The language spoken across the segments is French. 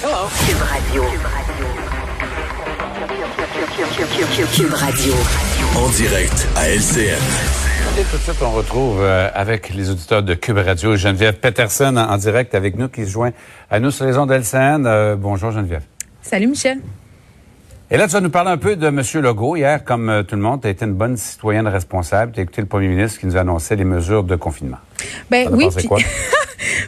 Cube Radio. Cube Radio. En direct à LCN. Et tout de suite, on retrouve euh, avec les auditeurs de Cube Radio Geneviève Peterson en, en direct avec nous qui se joint à nous sur les ondes LCN. Euh, bonjour Geneviève. Salut Michel. Et là, tu vas nous parler un peu de M. Legault. Hier, comme euh, tout le monde, tu as été une bonne citoyenne responsable. Tu as écouté le premier ministre qui nous annonçait les mesures de confinement. Ben oui. pensé puis- quoi?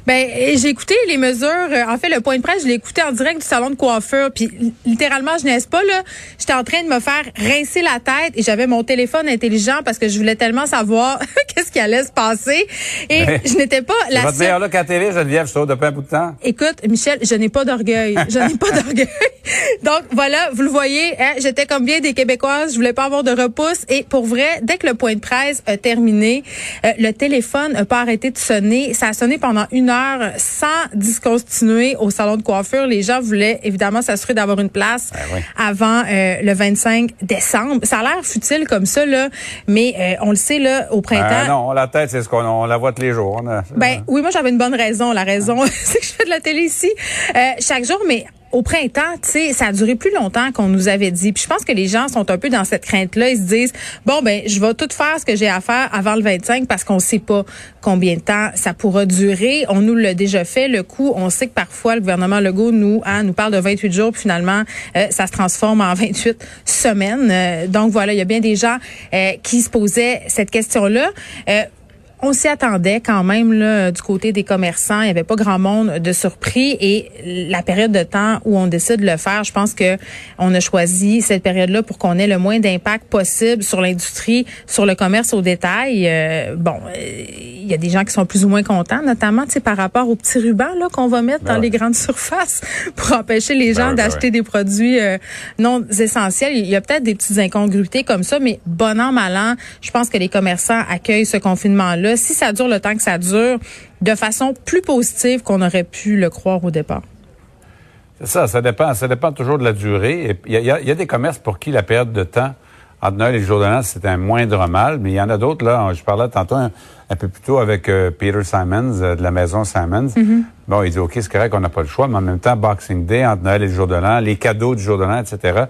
ben j'ai écouté les mesures. euh, En fait, le point de presse, je l'ai écouté en direct du salon de coiffure. Puis li- littéralement, je n'ai pas là. J'étais en train de me faire rincer la tête et j'avais mon téléphone intelligent parce que je voulais tellement savoir qu'est-ce qui allait se passer. Et Ouais. je n'étais pas la seule. meilleur look à télé, Geneviève, je trouve, depuis un bout de temps. Écoute, Michel, je n'ai pas d'orgueil. Je n'ai pas d'orgueil. Donc voilà, vous le voyez, hein, j'étais comme bien des Québécoises, je voulais pas avoir de repousse. Et pour vrai, dès que le point de presse a terminé, euh, le téléphone n'a pas arrêté de sonner. Ça a sonné pendant une heure sans discontinuer au salon de coiffure. Les gens voulaient évidemment s'assurer d'avoir une place Ben oui. avant euh, le 25 décembre. Ça a l'air futile comme ça, là, mais euh, on le sait, là, au printemps. Ben non, la tête, c'est ce qu'on on la voit tous les jours. On a- Ben oui, moi j'avais une bonne raison. La raison, c'est que je fais de la télé ici euh, chaque jour, mais au printemps, tu sais, ça a duré plus longtemps qu'on nous avait dit. Puis je pense que les gens sont un peu dans cette crainte-là. Ils se disent bon ben, je vais tout faire ce que j'ai à faire avant le 25 parce qu'on sait pas combien de temps ça pourra durer. On nous l'a déjà fait le coup. On sait que parfois le gouvernement Legault nous hein, nous parle de 28 jours, finalement euh, ça se transforme en 28 semaines. Euh, donc voilà, il y a bien des gens euh, qui se posaient cette question-là. On s'y attendait quand même là, du côté des commerçants. Il n'y avait pas grand monde de surpris et la période de temps où on décide de le faire, je pense que on a choisi cette période-là pour qu'on ait le moins d'impact possible sur l'industrie, sur le commerce au détail. Euh, bon, euh, il y a des gens qui sont plus ou moins contents, notamment par rapport aux petits rubans là qu'on va mettre Ben dans ouais. les grandes surfaces pour empêcher les gens Ben ben d'acheter ouais. des produits euh, non essentiels. Il y a peut-être des petites incongruités comme ça, mais bon an, mal an, je pense que les commerçants accueillent ce confinement-là, si ça dure le temps que ça dure, de façon plus positive qu'on aurait pu le croire au départ. C'est ça, ça dépend, ça dépend toujours de la durée. Il y, a- y y des commerces pour qui la période de temps entre Noël et le jour de l'an, c'est un moindre mal, mais il y en a d'autres, là, je parlais tantôt un, un peu plus tôt avec euh, Peter Simons euh, de la maison Simons. Bon, il dit, OK, c'est correct, on n'a pas le choix, mais en même temps, Boxing Day, entre Noël et le jour de l'an, les cadeaux du jour de l'an, etc.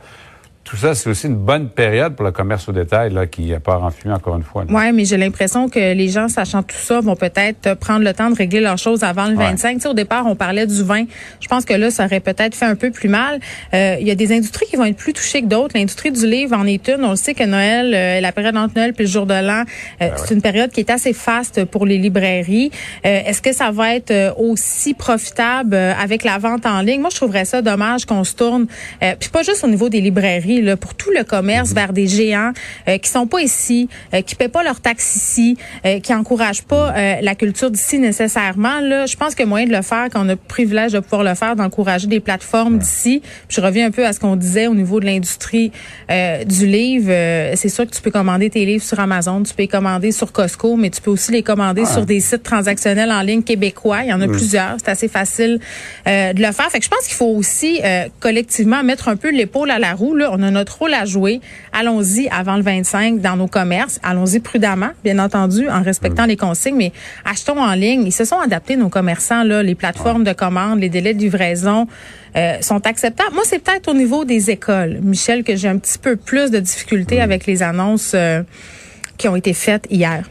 Tout ça, c'est aussi une bonne période pour le commerce au détail, là, qui part en fumée encore une fois. Ouais, mais j'ai l'impression que les gens, sachant tout ça, vont peut-être euh, prendre le temps de régler leurs choses avant le Ouais. 25. Tu sais, au départ, on parlait du vin. Je pense que là, ça aurait peut-être fait un peu plus mal. Euh, Il y a des industries qui vont être plus touchées que d'autres. L'industrie du livre en est une. On le sait que Noël, euh, la période entre Noël puis le jour de l'an, euh, c'est une période qui est assez faste pour les librairies. Euh, Est-ce que ça va être aussi profitable avec la vente en ligne? Moi, je trouverais ça dommage qu'on se tourne, euh, puis pas juste au niveau des librairies, là, pour tout le commerce vers des géants euh, qui sont pas ici, euh, qui paient pas leurs taxes ici, euh, qui encouragent pas euh, la culture d'ici nécessairement. Là, je pense a moyen de le faire quand on a le privilège de pouvoir le faire, d'encourager des plateformes d'ici. Je reviens un peu à ce qu'on disait au niveau de l'industrie euh, du livre. Euh, c'est sûr que tu peux commander tes livres sur Amazon, tu peux les commander sur Costco, mais tu peux aussi les commander sur des sites transactionnels en ligne québécois. Il y en a plusieurs. C'est assez facile de le faire. Fait que je pense qu'il faut aussi euh, collectivement mettre un peu l'épaule à la roue. Là. On a notre rôle à jouer. Allons-y avant le 25 dans nos commerces. Allons-y prudemment, bien entendu, en respectant les consignes, mais achetons en ligne. Ils se sont adaptés, nos commerçants, là, les plateformes de commande, les délais de livraison euh, sont acceptables. Moi, c'est peut-être au niveau des écoles, Michel, que j'ai un petit peu plus de difficultés avec les annonces euh, qui ont été faites hier.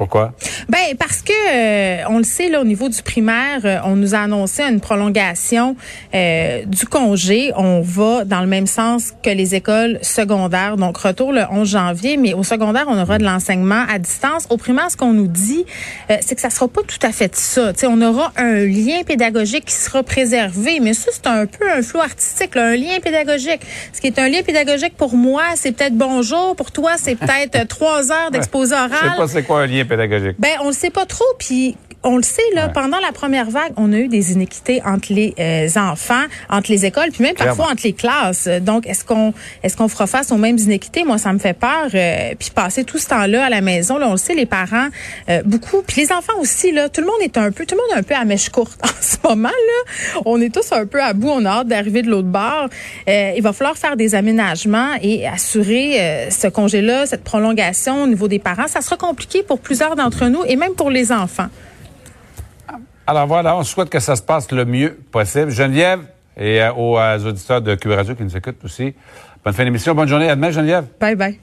Pourquoi? Ben parce que euh, on le sait là au niveau du primaire, euh, on nous a annoncé une prolongation euh, du congé. On va dans le même sens que les écoles secondaires. Donc retour le 11 janvier, mais au secondaire on aura de l'enseignement à distance. Au primaire, ce qu'on nous dit, euh, c'est que ça sera pas tout à fait ça. On aura un lien pédagogique qui sera préservé, mais ça c'est un peu un flou artistique, là, un lien pédagogique. Ce qui est un lien pédagogique pour moi, c'est peut-être bonjour. Pour toi, c'est peut-être euh, trois heures d'exposé oral. Je sais pas c'est quoi un lien pédagogique. Ben, on le sait pas trop, puis on le sait, là, Ouais. pendant la première vague, on a eu des inéquités entre les euh, enfants, entre les écoles, puis même Clairement. parfois entre les classes. Donc, est-ce qu'on est-ce qu'on fera face aux mêmes inéquités? Moi, ça me fait peur. euh, puis passer tout ce temps-là à la maison, là, on le sait, les parents, euh, beaucoup, puis les enfants aussi, là, tout le monde est un peu, tout le monde est un peu à mèche courte en ce moment, là. On est tous un peu à bout, on a hâte d'arriver de l'autre bord. Euh, il va falloir faire des aménagements et assurer euh, ce congé-là, cette prolongation au niveau des parents. Ça sera compliqué pour plusieurs d'entre nous et même pour les enfants. Alors voilà, on souhaite que ça se passe le mieux possible. Geneviève et aux, aux auditeurs de Cube Radio qui nous écoutent aussi. Bonne fin d'émission, bonne journée. À demain, Geneviève. Bye bye.